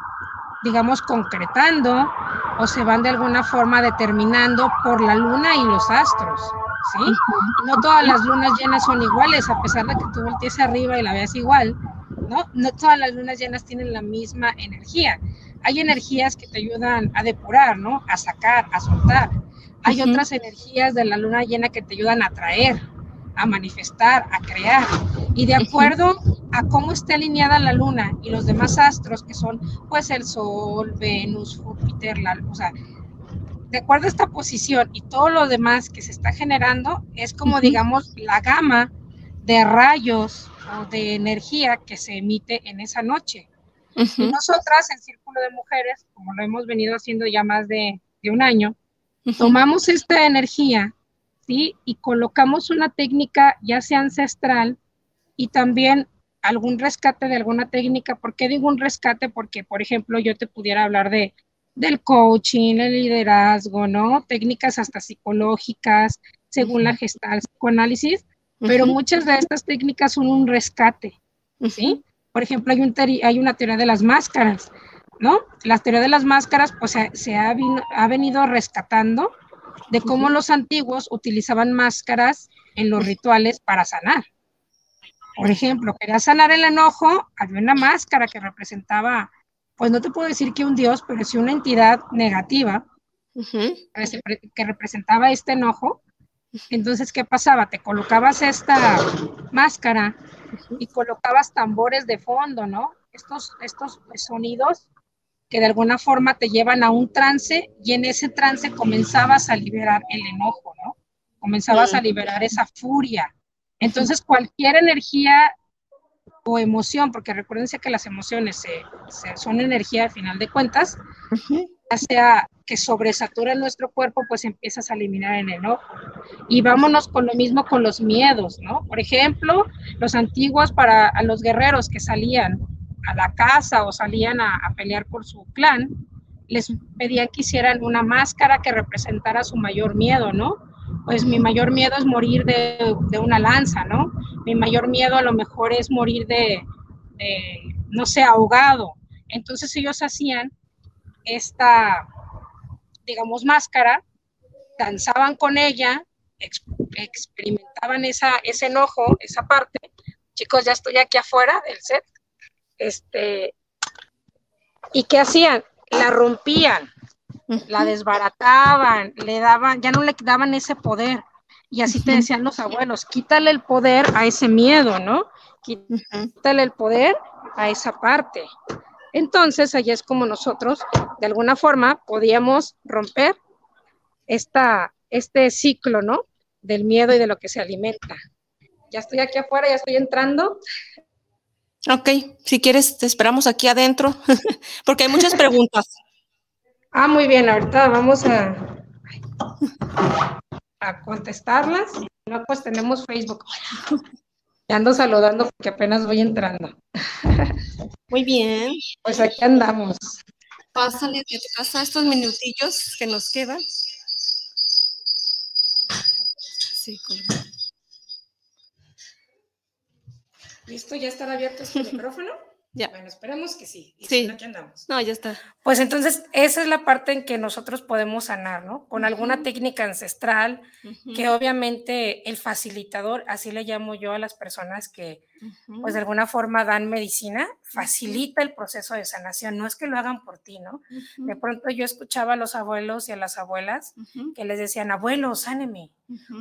digamos, concretando o se van de alguna forma determinando por la luna y los astros, ¿sí? No todas las lunas llenas son iguales, a pesar de que tú voltees arriba y la veas igual, ¿no? No todas las lunas llenas tienen la misma energía. Hay energías que te ayudan a depurar, ¿no? A sacar, a soltar. Hay otras energías de la luna llena que te ayudan a atraer, a manifestar, a crear. Y de acuerdo a cómo esté alineada la luna y los demás astros, que son pues el Sol, Venus, Júpiter, la, o sea, de acuerdo a esta posición y todo lo demás que se está generando, es como digamos la gama de rayos o de energía que se emite en esa noche. Y nosotras, el Círculo de Mujeres, como lo hemos venido haciendo ya más de, de un año, tomamos esta energía ¿sí? y colocamos una técnica ya sea ancestral y también algún rescate de alguna técnica. ¿Por qué digo un rescate? Porque, por ejemplo, yo te pudiera hablar de del coaching, el liderazgo, ¿no? Técnicas hasta psicológicas, según la gestal psicoanálisis, pero muchas de estas técnicas son un rescate, ¿sí? Por ejemplo, hay, un hay una teoría de las máscaras, ¿no? La teoría de las máscaras, pues se, ha, ha, venido rescatando de cómo los antiguos utilizaban máscaras en los rituales para sanar. Por ejemplo, quería sanar el enojo, había una máscara que representaba pues no te puedo decir que un dios, pero sí una entidad negativa que representaba este enojo. Entonces, ¿qué pasaba? Te colocabas esta máscara y colocabas tambores de fondo, ¿no? Estos, estos sonidos que de alguna forma te llevan a un trance y en ese trance comenzabas a liberar el enojo, ¿no? Comenzabas a liberar esa furia. Entonces, cualquier energía o emoción, porque recuérdense que las emociones son energía al final de cuentas, ya sea que sobresatura nuestro cuerpo, pues empiezas a eliminar el enojo. Y vámonos con lo mismo con los miedos, ¿no? Por ejemplo, los antiguos para los guerreros que salían a la casa o salían a, pelear por su clan, les pedían que hicieran una máscara que representara su mayor miedo, ¿no? Pues mi mayor miedo es morir de, de una lanza, ¿no? mi mayor miedo a lo mejor es morir de, no sé, ahogado. Entonces ellos hacían esta, digamos, máscara, danzaban con ella, experimentaban esa, ese enojo, esa parte. Chicos, ya estoy aquí afuera del set. Este, ¿Y qué hacían? La rompían, la desbarataban, le daban, ya no le daban ese poder. Y así te decían los abuelos, quítale el poder a ese miedo, ¿no? Quítale el poder a esa parte. Entonces, allí es como nosotros, de alguna forma, podíamos romper esta, este ciclo, ¿no? Del miedo y de lo que se alimenta. Ya estoy aquí afuera, ya estoy entrando. Ok, si quieres, te esperamos aquí adentro, <laughs> porque hay muchas preguntas. Ah, muy bien, ahorita vamos a a contestarlas. no, pues tenemos Facebook. <laughs> Ya ando saludando porque apenas voy entrando. <laughs> Muy bien. Pues aquí andamos. Pásale a tu casa estos minutillos que nos quedan. Sí, ¿Listo? ¿Ya está abierto este <laughs> micrófono? Ya. Bueno, esperemos que sí. sí. aquí andamos. No, ya está. Pues entonces, esa es la parte en que nosotros podemos sanar, ¿no? Con alguna técnica ancestral, que obviamente el facilitador, así le llamo yo a las personas que, pues de alguna forma dan medicina, facilita el proceso de sanación. No es que lo hagan por ti, ¿no? De pronto yo escuchaba a los abuelos y a las abuelas que les decían, abuelo, sáneme,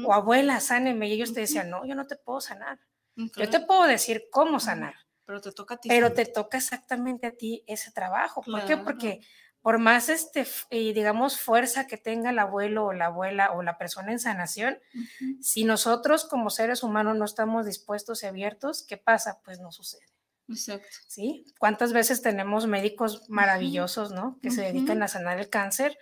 o abuela, sáneme, y ellos te decían, no, yo no te puedo sanar. Yo te puedo decir cómo sanar pero te toca a ti. Pero te toca exactamente a ti ese trabajo. ¿Por qué? Porque por más, este, eh, digamos, fuerza que tenga el abuelo o la abuela o la persona en sanación, si nosotros como seres humanos no estamos dispuestos y abiertos, ¿qué pasa? Pues no sucede. Exacto. ¿Sí? ¿Cuántas veces tenemos médicos maravillosos, ¿no? Que se dedican a sanar el cáncer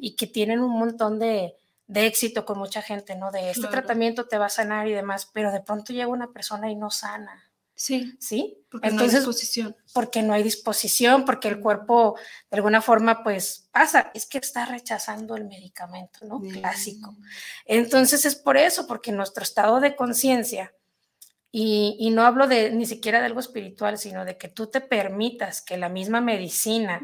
y que tienen un montón de, de éxito con mucha gente, ¿no? De este tratamiento te va a sanar y demás, pero de pronto llega una persona y no sana. Sí. ¿Sí? Porque Entonces, no hay disposición. Porque no hay disposición, porque el cuerpo de alguna forma pues pasa, es que está rechazando el medicamento, ¿no? Clásico. Entonces es por eso, porque nuestro estado de conciencia, y, no hablo de ni siquiera de algo espiritual, sino de que tú te permitas que la misma medicina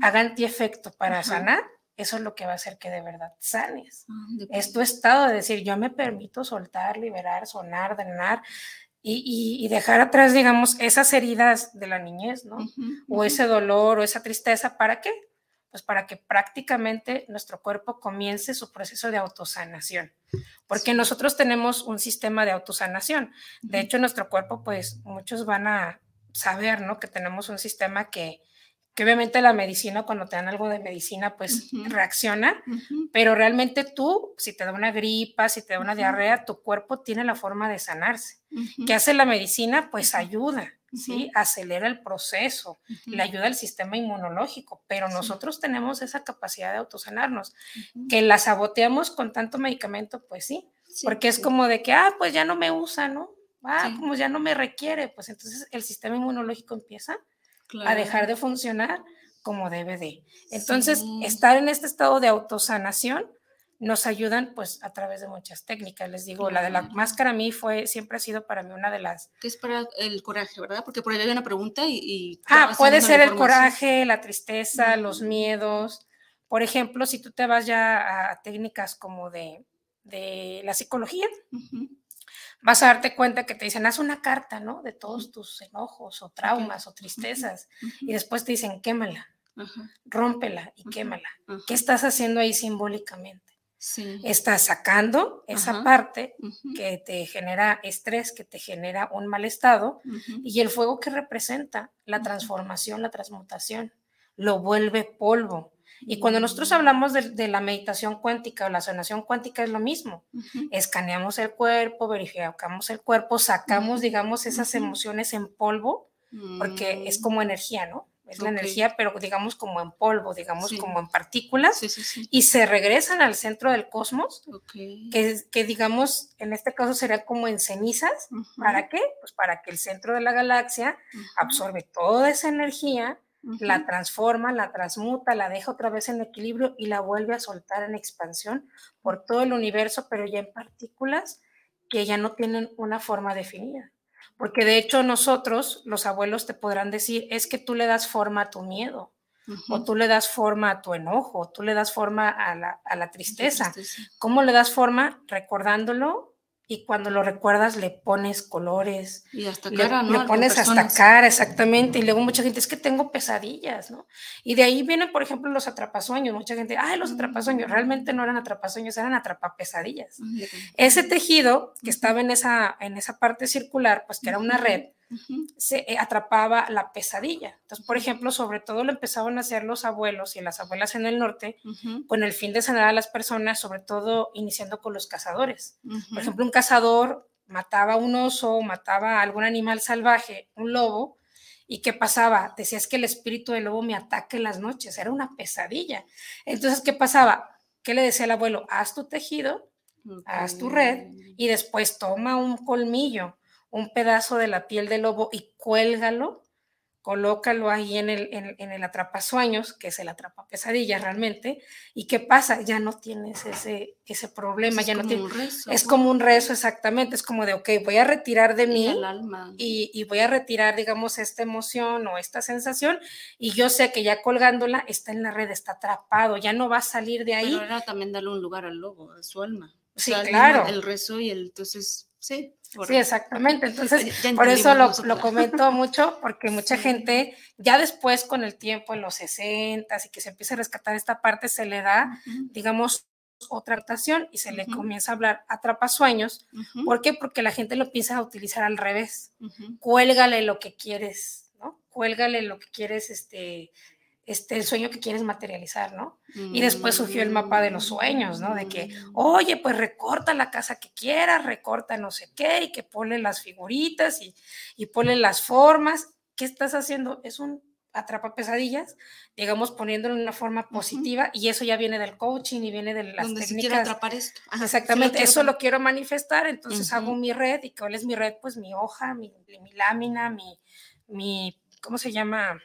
haga antiefecto para sanar, eso es lo que va a hacer que de verdad sanes. Ah, es tu estado de decir, yo me permito soltar, liberar, sonar, drenar, y, dejar atrás, digamos, esas heridas de la niñez, ¿no? O ese dolor o esa tristeza, ¿para qué? Pues para que prácticamente nuestro cuerpo comience su proceso de autosanación, porque nosotros tenemos un sistema de autosanación. De hecho, nuestro cuerpo, pues muchos van a saber, ¿no? Que tenemos un sistema que, que obviamente la medicina, cuando te dan algo de medicina, pues reacciona, pero realmente tú, si te da una gripa, si te da una diarrea, tu cuerpo tiene la forma de sanarse. ¿Qué hace la medicina? Pues ayuda, ¿sí? Acelera el proceso, le ayuda al sistema inmunológico, pero nosotros tenemos esa capacidad de autosanarnos. Que la saboteamos con tanto medicamento, pues sí, porque es como de que, ah, pues ya no me usa, ¿no? Ah, como ya no me requiere, pues entonces el sistema inmunológico empieza a dejar de funcionar como debe de. Entonces, estar en este estado de autosanación nos ayudan pues a través de muchas técnicas. Les digo, la de la máscara a mí fue, siempre ha sido para mí una de las... Que es para el coraje, ¿verdad? Porque por ahí hay una pregunta y... ah, puede ser el coraje, la tristeza, los miedos. Por ejemplo, si tú te vas ya a técnicas como de, de la psicología, vas a darte cuenta que te dicen, haz una carta, ¿no? De todos tus enojos o traumas o tristezas. Y después te dicen, quémala, rómpela y quémala. ¿Qué estás haciendo ahí simbólicamente? Sí. Estás sacando esa parte que te genera estrés, que te genera un mal estado, y el fuego que representa la transformación, la transmutación, lo vuelve polvo, y cuando nosotros hablamos de, la meditación cuántica o la sanación cuántica es lo mismo. Escaneamos el cuerpo, verificamos el cuerpo, sacamos, digamos, esas emociones en polvo, porque es mm. como energía, ¿no? Es la energía, pero digamos como en polvo, digamos como en partículas, y se regresan al centro del cosmos, que, que, digamos, en este caso sería como en cenizas. ¿Para qué? Pues para que el centro de la galaxia absorbe toda esa energía, la transforma, la transmuta, la deja otra vez en equilibrio y la vuelve a soltar en expansión por todo el universo, pero ya en partículas que ya no tienen una forma definida. Porque de hecho nosotros, los abuelos, te podrán decir, es que tú le das forma a tu miedo, o tú le das forma a tu enojo, tú le das forma a la, a la tristeza. ¿Cómo le das forma? Recordándolo y cuando lo recuerdas le pones colores. Y hasta cara, le, ¿no? Le pones hasta cara, exactamente. Y luego mucha gente, es que tengo pesadillas, ¿no? Y de ahí vienen, por ejemplo, los atrapasueños. Mucha gente, ay, los atrapasueños. Realmente no eran atrapasueños, eran atrapapesadillas. Ese tejido que estaba en esa, en esa parte circular, pues que era una red, se eh, atrapaba la pesadilla. Entonces, por ejemplo, sobre todo lo empezaban a hacer los abuelos y las abuelas en el norte con el fin de sanar a las personas, sobre todo iniciando con los cazadores. Por ejemplo, un cazador mataba un oso, mataba a algún animal salvaje, un lobo, ¿Y qué pasaba? Decías que el espíritu del lobo me ataque en las noches, era una pesadilla. Entonces, ¿qué pasaba? ¿Qué le decía el abuelo? Haz tu tejido, haz tu red y después toma un colmillo un pedazo de la piel del lobo y cuélgalo, colócalo ahí en el, en, el atrapasueños, que es el atrapa pesadilla realmente, y ¿qué pasa? Ya no tienes ese, ese problema, ya no tienes... es como un rezo, exactamente, es como de, ok, voy a retirar de mí y, y, voy a retirar, digamos, esta emoción o esta sensación, y yo sé que ya colgándola está en la red, está atrapado, ya no va a salir de ahí. Pero era también darle un lugar al lobo, a su alma. sí, claro. El, rezo y el, entonces, sí. Sí, exactamente. Entonces, por eso lo, lo, comento mucho, porque mucha gente, ya después con el tiempo, en los 60 y que se empieza a rescatar esta parte, se le da, digamos, otra actuación y se le comienza a hablar atrapasueños. sueños. ¿Por qué? Porque la gente lo empieza a utilizar al revés. Cuélgale lo que quieres, ¿no? Cuélgale lo que quieres, este, este, el sueño que quieres materializar, ¿no? Y después surgió el mapa de los sueños, ¿no? De que, mm. oye, pues recorta la casa que quieras, recorta no sé qué, y que ponle las figuritas y, y ponle las formas. ¿Qué estás haciendo? Es un atrapa pesadillas, digamos, poniéndolo en una forma positiva, y eso ya viene del coaching y viene de las Donde técnicas. atrapar esto. Exactamente, eso lo quiero manifestar, entonces hago mi red, y ¿cuál es mi red? Pues mi hoja, mi, mi lámina, mi, mi, ¿cómo se llama?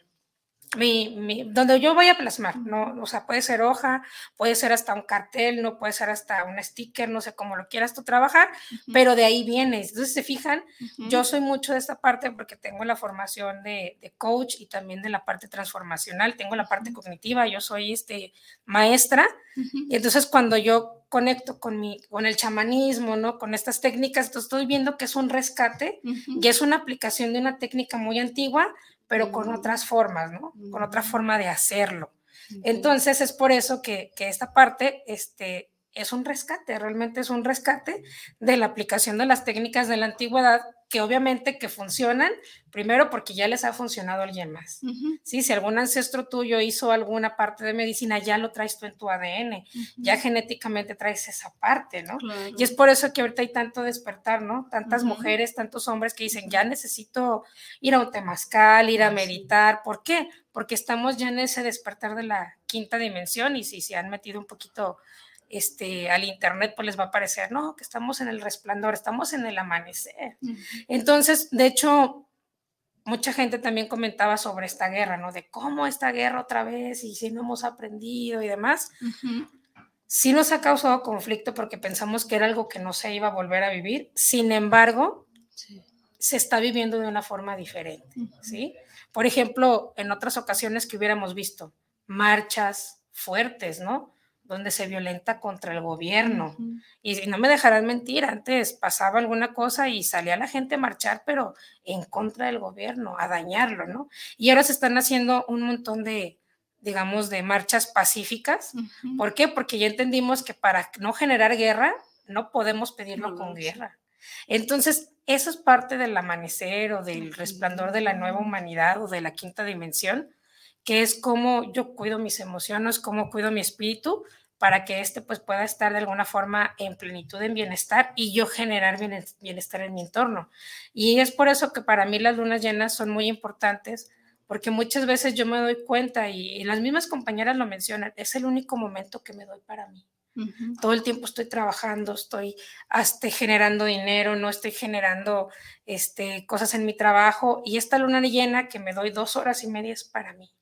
Mi, donde yo voy a plasmar, ¿no? O sea, puede ser hoja, puede ser hasta un cartel, no puede ser hasta un sticker, no sé cómo lo quieras tú trabajar, pero de ahí vienes. Entonces, se fijan, yo soy mucho de esta parte porque tengo la formación de, coach y también de la parte transformacional, tengo la parte cognitiva, yo soy este, maestra, y entonces cuando yo conecto con, mi, con el chamanismo, ¿no? Con estas técnicas, entonces estoy viendo que es un rescate y es una aplicación de una técnica muy antigua, pero con otras formas, ¿no? Con otra forma de hacerlo. Entonces es por eso que, que esta parte este, es un rescate, realmente es un rescate de la aplicación de las técnicas de la antigüedad que obviamente que funcionan, primero porque ya les ha funcionado a alguien más. ¿sí? Si algún ancestro tuyo hizo alguna parte de medicina, ya lo traes tú en tu ADN, ya genéticamente traes esa parte, ¿no? Y es por eso que ahorita hay tanto despertar, ¿no? Tantas mujeres, tantos hombres que dicen, ya necesito ir a un temazcal, ir a meditar. ¿Por qué? Porque estamos ya en ese despertar de la quinta dimensión y si se han metido un poquito este, al internet, pues les va a parecer, no, que estamos en el resplandor, estamos en el amanecer. Entonces, de hecho, mucha gente también comentaba sobre esta guerra, ¿no? De cómo esta guerra otra vez y si no hemos aprendido y demás. Sí nos ha causado conflicto porque pensamos que era algo que no se iba a volver a vivir. Sin embargo, se está viviendo de una forma diferente, ¿sí? Por ejemplo, en otras ocasiones que hubiéramos visto marchas fuertes, ¿no? Donde se violenta contra el gobierno. Y no me dejarán mentir, antes pasaba alguna cosa y salía la gente a marchar, pero en contra del gobierno, a dañarlo, ¿no? Y ahora se están haciendo un montón de, digamos, de marchas pacíficas. ¿Por qué? Porque ya entendimos que para no generar guerra, no podemos pedirlo con guerra. Entonces, eso es parte del amanecer o del resplandor de la nueva humanidad o de la quinta dimensión, que es cómo yo cuido mis emociones, cómo cuido mi espíritu para que éste pues pueda estar de alguna forma en plenitud, en bienestar y yo generar bienestar en mi entorno. Y es por eso que para mí las lunas llenas son muy importantes, porque muchas veces yo me doy cuenta y, las mismas compañeras lo mencionan, es el único momento que me doy para mí. Todo el tiempo estoy trabajando, estoy hasta generando dinero, no estoy generando este, cosas en mi trabajo y esta luna llena que me doy dos horas y media es para mí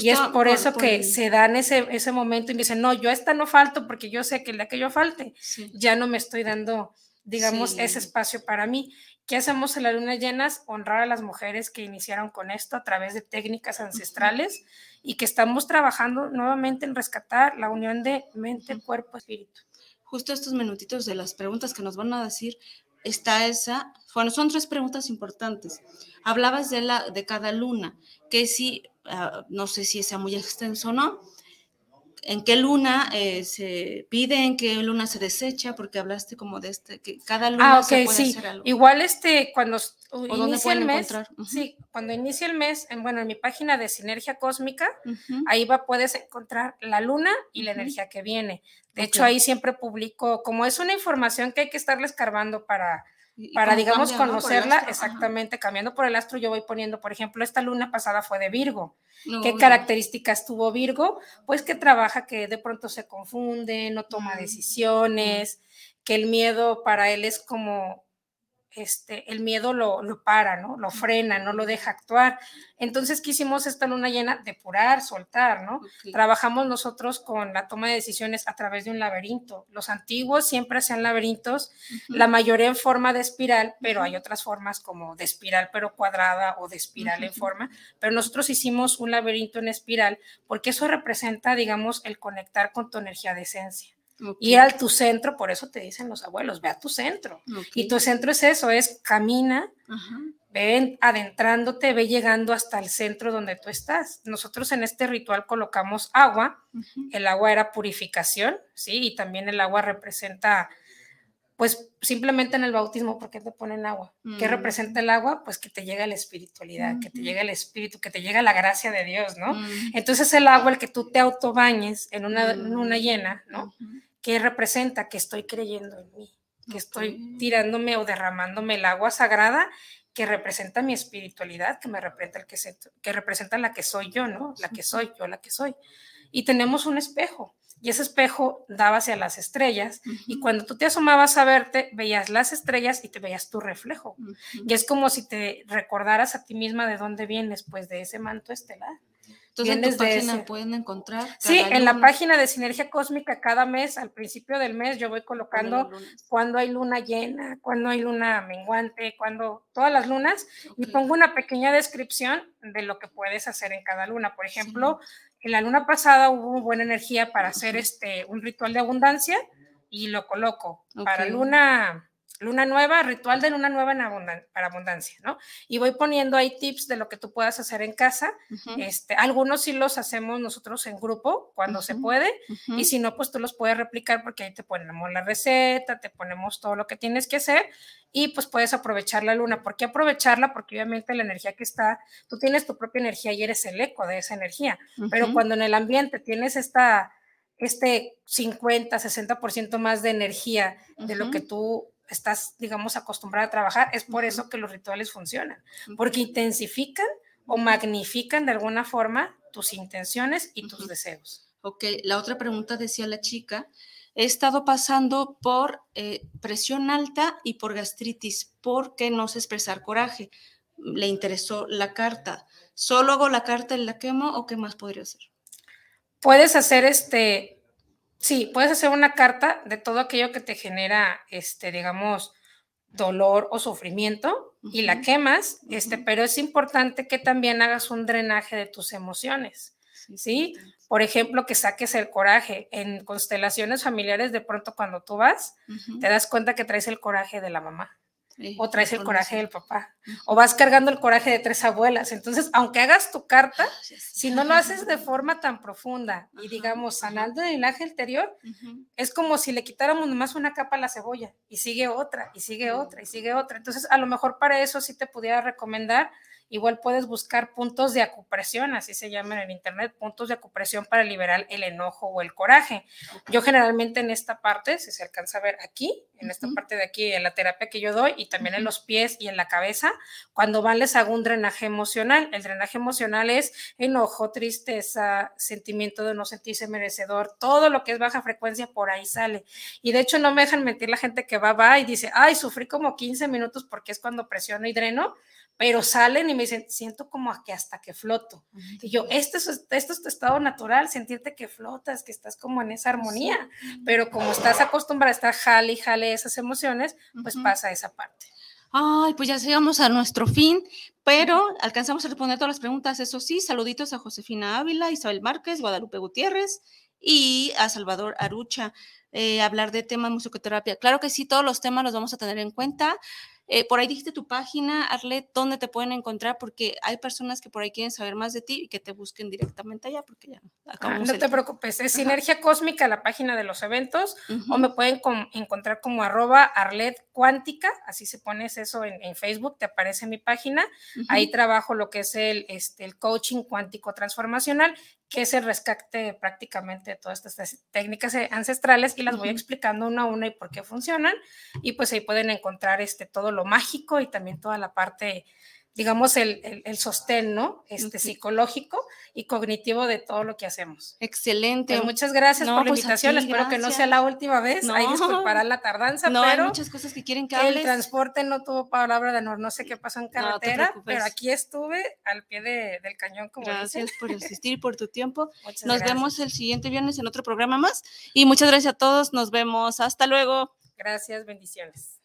y es por, eso que se dan ese, ese momento y dicen, no, yo a esta no falto porque yo sé que el día que yo falte, ya no me estoy dando, digamos, ese espacio para mí. ¿Qué hacemos en las lunas llenas? Honrar a las mujeres que iniciaron con esto a través de técnicas ancestrales y que estamos trabajando nuevamente en rescatar la unión de mente, cuerpo, espíritu. Justo estos minutitos de las preguntas que nos van a decir, está esa, bueno, son tres preguntas importantes. Hablabas de, la, de cada luna, que si Ah, no sé si sea muy extenso o no, en qué luna eh, se pide, en qué luna se desecha, porque hablaste como de este, que cada luna ah, se puede hacer algo. Igual este, cuando inicia el mes, sí, cuando inicia el mes, en, bueno, en mi página de Sinergia Cósmica, ahí va, puedes encontrar la luna y la energía que viene. De hecho, ahí siempre publico, como es una información que hay que estarle escarbando para para, digamos, conocerla, exactamente, cambiando por el astro, yo voy poniendo, por ejemplo, esta luna pasada fue de Virgo. ¿Qué características tuvo Virgo? Pues que trabaja, que de pronto se confunde, no toma decisiones, que el miedo para él es como este, el miedo lo, para, ¿no? Lo frena, no lo deja actuar. Entonces quisimos esta luna llena depurar, soltar, ¿no? Trabajamos nosotros con la toma de decisiones a través de un laberinto. Los antiguos siempre hacían laberintos, la mayoría en forma de espiral, pero hay otras formas como de espiral pero cuadrada o de espiral en forma, pero nosotros hicimos un laberinto en espiral porque eso representa, digamos, el conectar con tu energía de esencia. Ir al tu centro, por eso te dicen los abuelos, ve a tu centro. Y tu centro es eso, es camina, ve adentrándote, ve llegando hasta el centro donde tú estás. Nosotros en este ritual colocamos agua, el agua era purificación, ¿sí? Y también el agua representa, pues simplemente en el bautismo, ¿por qué te ponen agua? ¿Qué mm. representa el agua? Pues que te llega la espiritualidad, que te llega el espíritu, que te llega la gracia de Dios, ¿no? Mm. Entonces el agua, el que tú te autobañes en una luna mm. llena, ¿no? ¿Qué representa? Que estoy creyendo en mí, que estoy tirándome o derramándome el agua sagrada que representa mi espiritualidad, que me representa el que, que representa la que soy yo, ¿no? La que soy yo, la que soy. Y tenemos un espejo y ese espejo daba hacia las estrellas y cuando tú te asomabas a verte, veías las estrellas y te veías tu reflejo. Y es como si te recordaras a ti misma de dónde vienes, pues de ese manto estelar. Entonces, en tu página pueden encontrar. Sí, en la página de Sinergia Cósmica, cada mes, al principio del mes, yo voy colocando cuando hay luna llena, cuando hay luna menguante, cuando todas las lunas, y pongo una pequeña descripción de lo que puedes hacer en cada luna. Por ejemplo, en la luna pasada hubo buena energía para hacer este un ritual de abundancia y lo coloco. Para luna luna nueva, ritual de luna nueva para abundancia, ¿no? Y voy poniendo ahí tips de lo que tú puedas hacer en casa. este, algunos sí los hacemos nosotros en grupo cuando se puede y si no, pues tú los puedes replicar porque ahí te ponemos la receta, te ponemos todo lo que tienes que hacer y pues puedes aprovechar la luna. ¿Por qué aprovecharla? Porque obviamente la energía que está, tú tienes tu propia energía y eres el eco de esa energía, pero cuando en el ambiente tienes esta este 50, 60% más de energía de lo que tú estás, digamos, acostumbrada a trabajar, es por eso que los rituales funcionan, porque intensifican o magnifican de alguna forma tus intenciones y tus deseos. Ok, la otra pregunta decía la chica, he estado pasando por eh, presión alta y por gastritis, ¿por qué no sé expresar coraje? Le interesó la carta. ¿Solo hago la carta y la quemo o qué más podría hacer? Puedes hacer este, Sí, puedes hacer una carta de todo aquello que te genera, este, digamos, dolor o sufrimiento y la quemas, este, pero es importante que también hagas un drenaje de tus emociones, ¿sí? Por ejemplo, que saques el coraje. En constelaciones familiares, de pronto cuando tú vas, te das cuenta que traes el coraje de la mamá o traes el coraje del papá, o vas cargando el coraje de tres abuelas. Entonces, aunque hagas tu carta, ah, si no lo haces de forma tan profunda y digamos sanando el linaje anterior, es como si le quitáramos nomás una capa a la cebolla y sigue otra, y sigue otra, y sigue otra. Entonces, a lo mejor para eso sí te pudiera recomendar Igual puedes buscar puntos de acupresión, así se llaman en internet, puntos de acupresión para liberar el enojo o el coraje. Yo generalmente en esta parte, si se alcanza a ver aquí, en esta parte de aquí, en la terapia que yo doy y también en los pies y en la cabeza, cuando van les hago un drenaje emocional. El drenaje emocional es enojo, tristeza, sentimiento de no sentirse merecedor, todo lo que es baja frecuencia por ahí sale. Y de hecho no me dejan mentir la gente que va, va y dice, ay, sufrí como 15 minutos porque es cuando presiono y dreno pero salen y me dicen, siento como que hasta que floto. Y yo, esto es, esto es tu estado natural, sentirte que flotas, que estás como en esa armonía, pero como estás acostumbrada a estar jale y jale esas emociones, pues pasa esa parte. Ay, pues ya llegamos a nuestro fin, pero alcanzamos a responder todas las preguntas, eso sí, saluditos a Josefina Ávila, Isabel Márquez, Guadalupe Gutiérrez y a Salvador Arucha. Eh, hablar de temas musicoterapia. Claro que sí, todos los temas los vamos a tener en cuenta. Eh, por ahí dijiste tu página, Arlet, ¿dónde te pueden encontrar? Porque hay personas que por ahí quieren saber más de ti y que te busquen directamente allá, porque ya ah, no. te preocupes, es Sinergia Cósmica, la página de los eventos, o me pueden encontrar como arroba Arlet Cuántica, así se pones eso en, Facebook, te aparece mi página. Ahí trabajo lo que es el, este, el coaching cuántico transformacional que es el rescate prácticamente de todas estas técnicas ancestrales y las voy explicando una a una y por qué funcionan. Y pues ahí pueden encontrar este, todo lo mágico y también toda la parte digamos, el, el, sostén, ¿no? Este psicológico y cognitivo de todo lo que hacemos. Excelente. Pues muchas gracias por la pues invitación. Espero que no sea la última vez. No. Ahí disculpará la tardanza, no, pero hay muchas cosas que quieren que hables. El transporte no tuvo palabra de honor. No sé qué pasó en carretera, pero aquí estuve al pie de, del cañón. Como gracias por <laughs> asistir y por tu tiempo. Nos vemos el siguiente viernes en otro programa más. Y muchas gracias a todos. Nos vemos. Hasta luego. Gracias. Bendiciones.